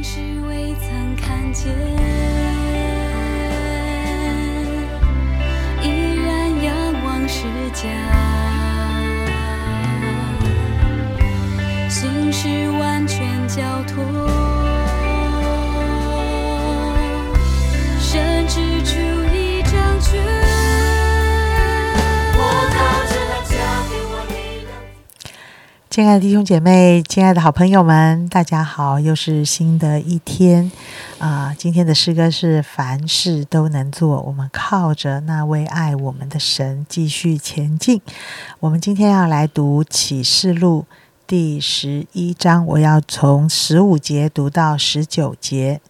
心事未曾看见，依然仰望世家，心事完全交托，亲爱的弟兄姐妹，亲爱的好朋友们，大家好！又是新的一天啊、今天的诗歌是“凡事都能做”，我们靠着那位爱我们的神继续前进。我们今天要来读启示录第十一章，我要从十五节读到十九节。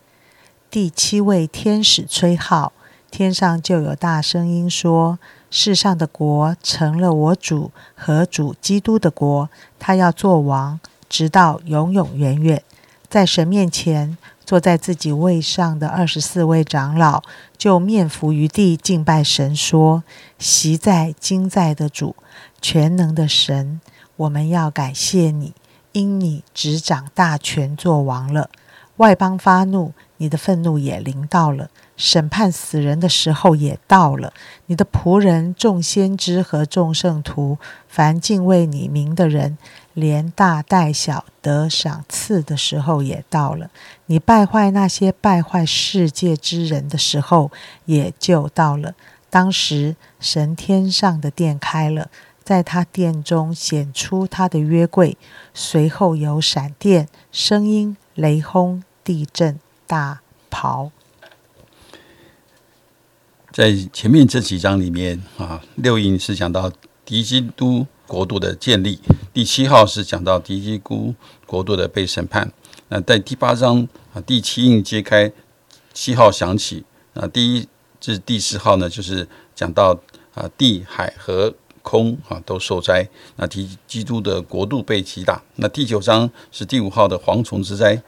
第七位天使吹号，天上就有大声音说：“世上的国成了我主和主基督的国，他要做王，直到永永远远。”在神面前坐在自己位上的二十四位长老，就面伏于地敬拜神，说：“习在今在的主，全能的神，我们要感谢你，因你执掌大权做王了。外邦发怒，你的愤怒也临到了；审判死人的时候也到了。你的仆人众先知和众圣徒，凡敬畏你名的人，连大带小得赏赐的时候也到了。你败坏那些败坏世界之人的时候，也就到了。当时神天上的殿开了，在他殿中显出他的约柜，随后有闪电、声音、雷轰、地震、大雹。在前面这几章里面啊，六印是讲到敌基督国度的建立，第七号是讲到敌基督国度的被审判。那在第八章啊，第七印揭开，七号响起啊，第一至第十号呢，就是讲到啊地海和空啊都受灾，那敌基督的国度被击打。那第九章是第五号的蝗虫之灾，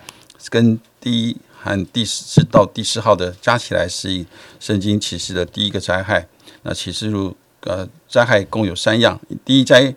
跟第一和第四到第四号的加起来是圣经启示的第一个灾害。那启示录呃灾害共有三样，第一灾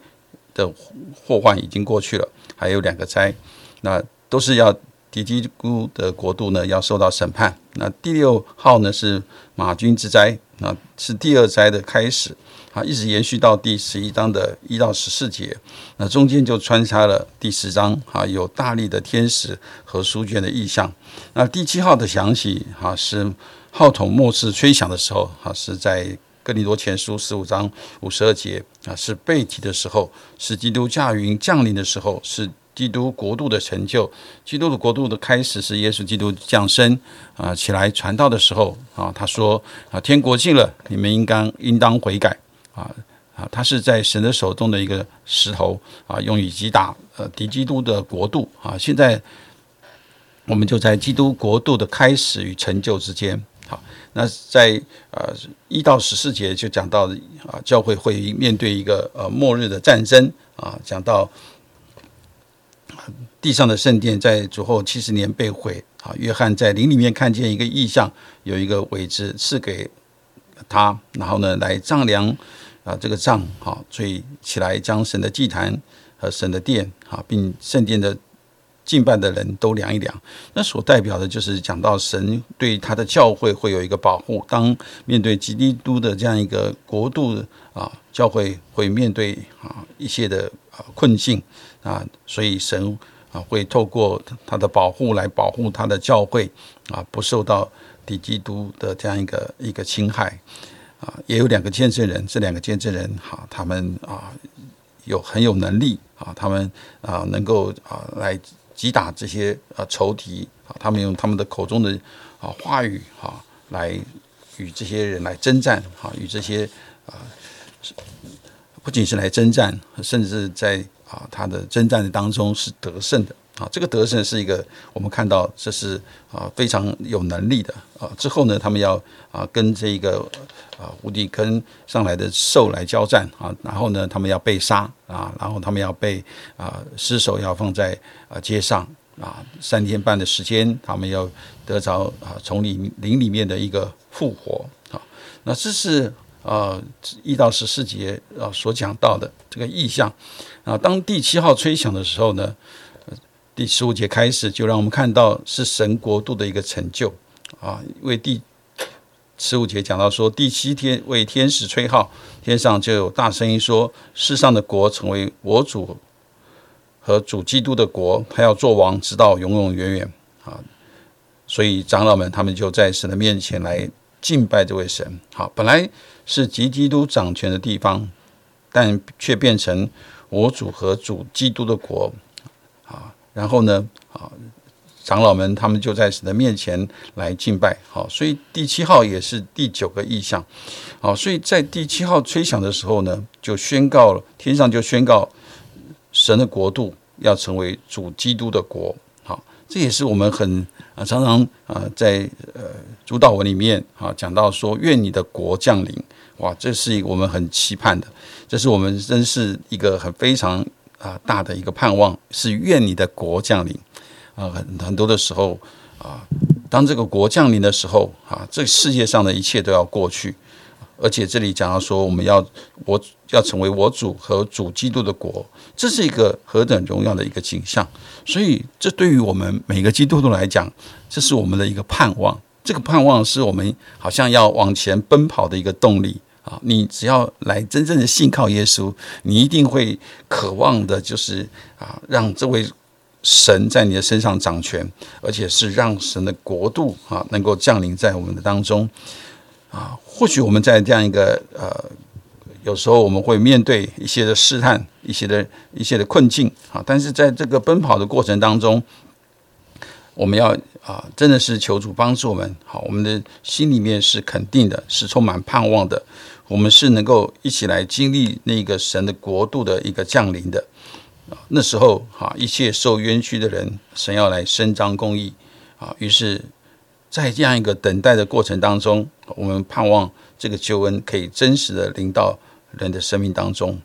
的祸患已经过去了，还有两个灾，那都是要敌基督的国度呢要受到审判。那第六号呢是马军之灾，那是第二灾的开始。啊，一直延续到第十一章的一到十四节，那中间就穿插了第十章啊，有大力的天使和书卷的意象。那第七号的响起啊，是号筒末次吹响的时候啊，是在哥林多前书十五章五十二节啊，是被提的时候，是基督驾云降临的时候，是基督国度的成就，基督的国度的开始是耶稣基督降生啊起来传道的时候啊，他说啊，天国近了，你们应当应当悔改。啊啊，它是在神的手中的一个石头啊，用以击打呃敌基督的国度啊。现在我们就在基督国度的开始与成就之间。好，那在呃一到十四节就讲到啊，教会会面对一个呃末日的战争啊，讲到地上的圣殿在主后七十年被毁啊。约翰在灵里面看见一个异象，有一个苇子赐给他，然后呢来丈量。啊，这个杖哈，所以起来将神的祭坛和神的殿啊，并圣殿的敬拜的人都量一量。那所代表的就是讲到神对他的教会会有一个保护。当面对基督的这样一个国度啊，教会会面对啊一些的啊困境啊，所以神啊会透过他的保护来保护他的教会啊，不受到敌基督的这样一个一个侵害。啊，也有两个见证人，这两个见证人哈，他们啊有很有能力啊，他们啊能够啊来击打这些啊仇敌啊，他们用他们的口中的啊话语哈来与这些人来征战哈，与这些啊不仅是来征战，甚至在啊他的征战当中是得胜的。啊，这个得胜是一个我们看到这是啊非常有能力的啊。之后呢，他们要啊跟这个啊无底坑上来的兽来交战啊，然后呢，他们要被杀啊，然后他们要被啊尸首要放在啊街上啊，三天半的时间，他们要得着啊从里林里面的一个复活啊。那这是啊一到十四节啊所讲到的这个意象啊。当第七号吹响的时候呢？第十五节开始，就让我们看到是神国度的一个成就啊。因为第十五节讲到说，第七天为天使吹号，天上就有大声音说：世上的国成为我主和主基督的国，他要做王，直到永永远远啊。所以长老们他们就在神的面前来敬拜这位神。好，本来是集基督掌权的地方，但却变成我主和主基督的国。然后呢，啊，长老们他们就在神的面前来敬拜。好，所以第七号也是第九个意象。好，所以在第七号吹响的时候呢，就宣告了天上就宣告神的国度要成为主基督的国。好，这也是我们很啊常常啊在呃主导文里面啊讲到说愿你的国降临。哇，这是我们很期盼的，这是我们真是一个很非常。啊，大的一个盼望是愿你的国降临啊，很很多的时候啊，当这个国降临的时候啊，这世界上的一切都要过去，而且这里讲到说，我们要我要成为我主和主基督的国，这是一个何等荣耀的一个景象。所以，这对于我们每个基督徒来讲，这是我们的一个盼望。这个盼望是我们好像要往前奔跑的一个动力。啊，你只要来真正的信靠耶稣，你一定会渴望的，就是啊，让这位神在你的身上掌权，而且是让神的国度啊能够降临在我们的当中。啊，或许我们在这样一个呃，有时候我们会面对一些的试探，一些的一些的困境啊，但是在这个奔跑的过程当中，我们要啊，真的是求主帮助我们。好，我们的心里面是肯定的，是充满盼望的。我们是能够一起来经历那个神的国度的一个降临的啊，那时候哈，一切受冤屈的人，神要来伸张公义啊。于是，在这样一个等待的过程当中，我们盼望这个救恩可以真实的临到人的生命当中。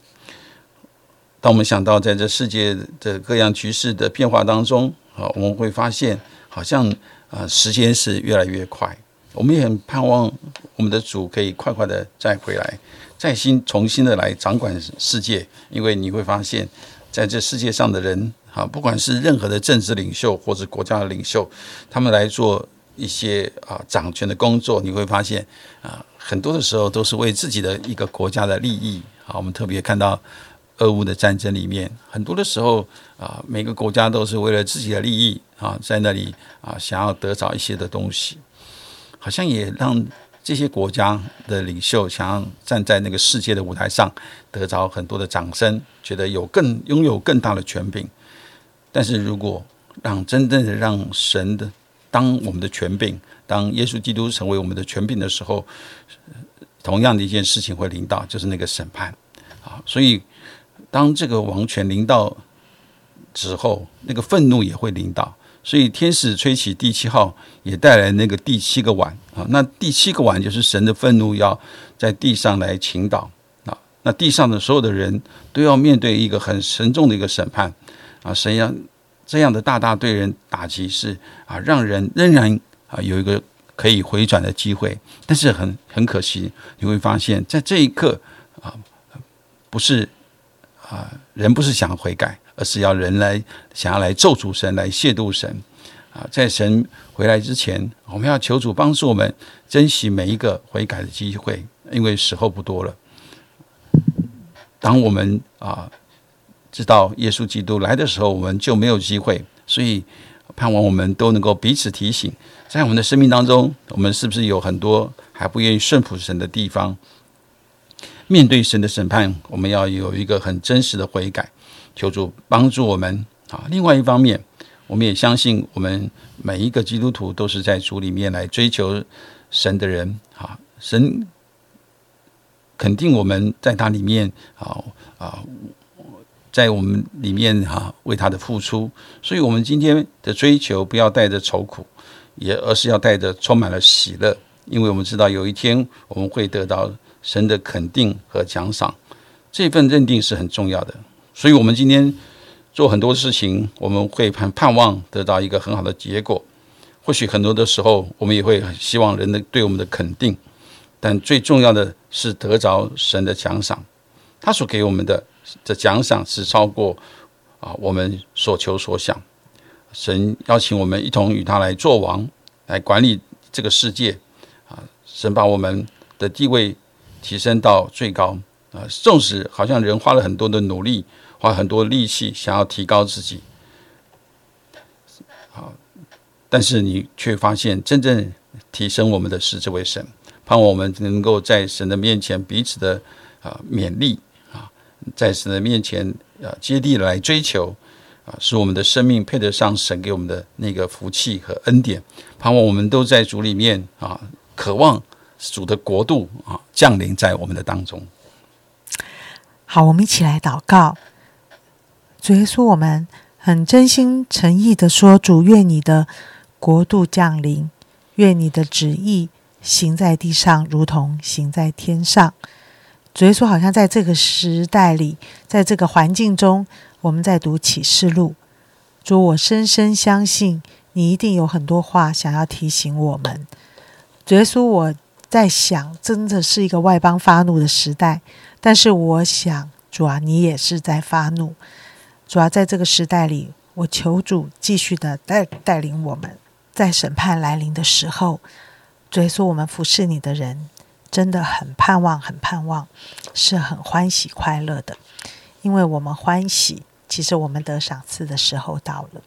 当我们想到在这世界的各样局势的变化当中啊，我们会发现好像啊，时间是越来越快。我们也很盼望我们的主可以快快的再回来，再新重新的来掌管世界。因为你会发现，在这世界上的人啊，不管是任何的政治领袖或者国家的领袖，他们来做一些啊掌权的工作，你会发现啊，很多的时候都是为自己的一个国家的利益啊。我们特别看到俄乌的战争里面，很多的时候啊，每个国家都是为了自己的利益啊，在那里啊，想要得着一些的东西。好像也让这些国家的领袖想要站在那个世界的舞台上，得着很多的掌声，觉得有更拥有更大的权柄。但是如果让真正的让神的当我们的权柄，当耶稣基督成为我们的权柄的时候，同样的一件事情会临到，就是那个审判啊。所以当这个王权临到之后，那个愤怒也会临到。所以天使吹起第七号，也带来那个第七个碗啊。那第七个碗就是神的愤怒要在地上来倾倒啊。那地上的所有的人都要面对一个很沉重的一个审判啊。神要这样的大大对人打击是啊，让人仍然啊有一个可以回转的机会。但是很很可惜，你会发现在这一刻啊，不是啊，人不是想悔改。而是要人来想要来咒主神，来亵渎神啊！在神回来之前，我们要求主帮助我们珍惜每一个悔改的机会，因为时候不多了。当我们啊知道耶稣基督来的时候，我们就没有机会。所以盼望我们都能够彼此提醒，在我们的生命当中，我们是不是有很多还不愿意顺服神的地方？面对神的审判，我们要有一个很真实的悔改。求主帮助我们啊！另外一方面，我们也相信，我们每一个基督徒都是在主里面来追求神的人啊。神肯定我们在他里面啊啊，在我们里面哈为他的付出，所以我们今天的追求不要带着愁苦，也而是要带着充满了喜乐，因为我们知道有一天我们会得到神的肯定和奖赏，这份认定是很重要的。所以，我们今天做很多事情，我们会盼盼望得到一个很好的结果。或许很多的时候，我们也会希望人的对我们的肯定，但最重要的是得着神的奖赏。他所给我们的的奖赏是超过啊我们所求所想。神邀请我们一同与他来做王，来管理这个世界啊！神把我们的地位提升到最高啊！纵使好像人花了很多的努力，花很多力气想要提高自己，好，但是你却发现真正提升我们的是这位神，盼望我们能够在神的面前彼此的啊勉励啊，在神的面前啊接地来追求。啊，使我们的生命配得上神给我们的那个福气和恩典，盼望我们都在主里面啊，渴望主的国度啊降临在我们的当中。好，我们一起来祷告。主耶稣，我们很真心诚意的说，主愿你的国度降临，愿你的旨意行在地上，如同行在天上。主耶稣，好像在这个时代里，在这个环境中。我们在读启示录，主，我深深相信你一定有很多话想要提醒我们。主耶稣，我在想，真的是一个外邦发怒的时代，但是我想，主啊，你也是在发怒。主啊，在这个时代里，我求主继续的带带领我们，在审判来临的时候，主耶稣，我们服侍你的人真的很盼望，很盼望，是很欢喜快乐的，因为我们欢喜。其实我们得赏赐的时候到了。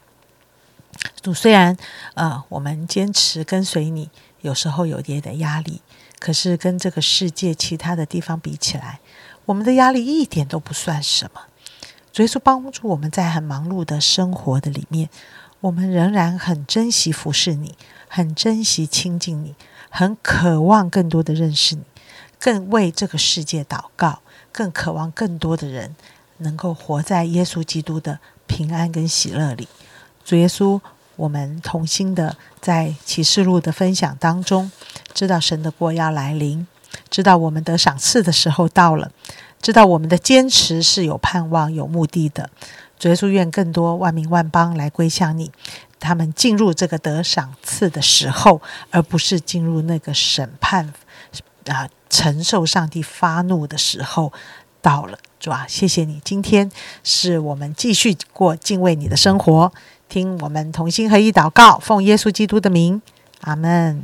主虽然呃，我们坚持跟随你，有时候有点点压力，可是跟这个世界其他的地方比起来，我们的压力一点都不算什么。主耶稣帮助我们在很忙碌的生活的里面，我们仍然很珍惜服侍你，很珍惜亲近你，很渴望更多的认识你，更为这个世界祷告，更渴望更多的人。能够活在耶稣基督的平安跟喜乐里，主耶稣，我们同心的在启示录的分享当中，知道神的国要来临，知道我们得赏赐的时候到了，知道我们的坚持是有盼望、有目的的。主耶稣，愿更多万民万邦来归向你，他们进入这个得赏赐的时候，而不是进入那个审判啊，承受上帝发怒的时候到了。主啊，谢谢你！今天是我们继续过敬畏你的生活，听我们同心合一祷告，奉耶稣基督的名，阿门。